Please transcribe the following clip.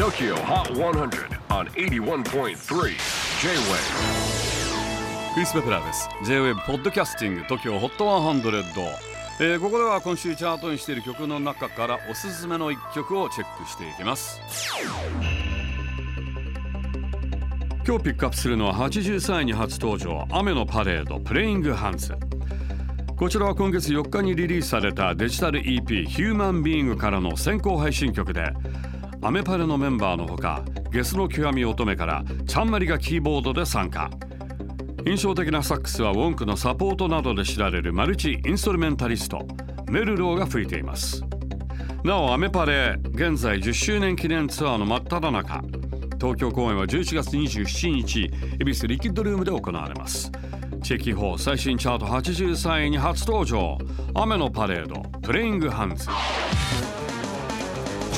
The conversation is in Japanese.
TOKYO HOT 100 on 81.3 J-WAVE クリス・ベプラーです。J-WAVE ポッドキャスティング TOKYO HOT 100、えーここでは今週チャートにしている曲の中からおすすめの一曲をチェックしていきます。今日ピックアップするのは83位に初登場雨のパレードプレイングハンズこちらは今月4日にリリースされたデジタル EP ヒューマンビーングからの先行配信曲でアメパレのメンバーのほかゲスの極み乙女からちゃんまりがキーボードで参加。印象的なサックスはウォンクのサポートなどで知られるマルチインストルメンタリストメルローが吹いています。なおアメパレ現在10周年記念ツアーの真っ只中東京公演は11月27日恵比寿リキッドルームで行われます。チェキホー最新チャート83位に初登場。雨のパレードプレイングハンズ。